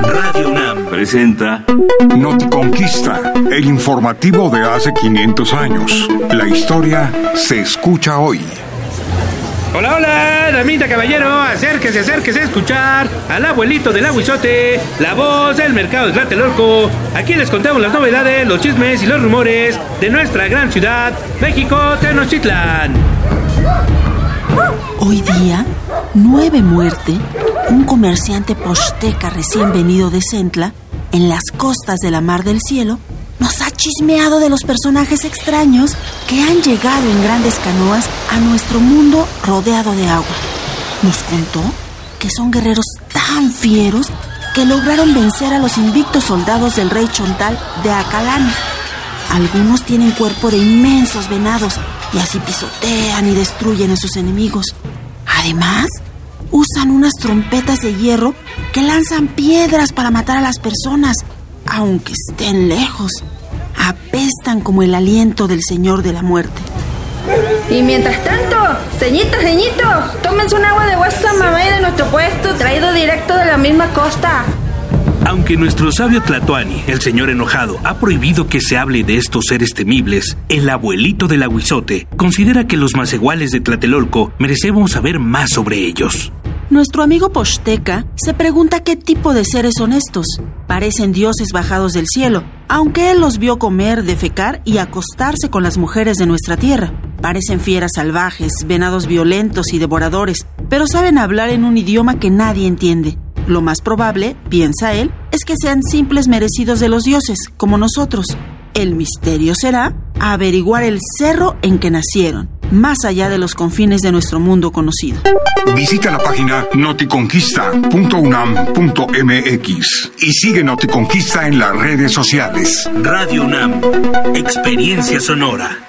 Radio UNAM presenta Noticonquista, el informativo de hace 500 años. La historia se escucha hoy. Hola, hola, damita caballero, acérquese, acérquese a escuchar al abuelito del aguizote, la voz del mercado de Tlatelolco. Aquí les contamos las novedades, los chismes y los rumores de nuestra gran ciudad, México, Tenochtitlan. Hoy día, nueve muerte, un comerciante posteca recién venido de Centla, en las costas de la Mar del Cielo, nos ha chismeado de los personajes extraños que han llegado en grandes canoas a nuestro mundo rodeado de agua. Nos contó que son guerreros tan fieros que lograron vencer a los invictos soldados del rey Chontal de Acalán. Algunos tienen cuerpo de inmensos venados y así pisotean y destruyen a sus enemigos. Además, usan unas trompetas de hierro que lanzan piedras para matar a las personas, aunque estén lejos. Apestan como el aliento del Señor de la Muerte. Y mientras tanto, ceñitos, ceñitos, tómense un agua de vuestra mamá de nuestro puesto, traído directo de la misma costa. Aunque nuestro sabio Tlatoani, el señor enojado, ha prohibido que se hable de estos seres temibles, el abuelito del aguizote considera que los maceguales de Tlatelolco merecemos saber más sobre ellos. Nuestro amigo Posteca se pregunta qué tipo de seres son estos. Parecen dioses bajados del cielo, aunque él los vio comer, defecar y acostarse con las mujeres de nuestra tierra. Parecen fieras salvajes, venados violentos y devoradores, pero saben hablar en un idioma que nadie entiende. Lo más probable, piensa él, es que sean simples merecidos de los dioses, como nosotros. El misterio será averiguar el cerro en que nacieron, más allá de los confines de nuestro mundo conocido. Visita la página noticonquista.unam.mx y sigue Noticonquista en las redes sociales. Radio UNAM, experiencia sonora.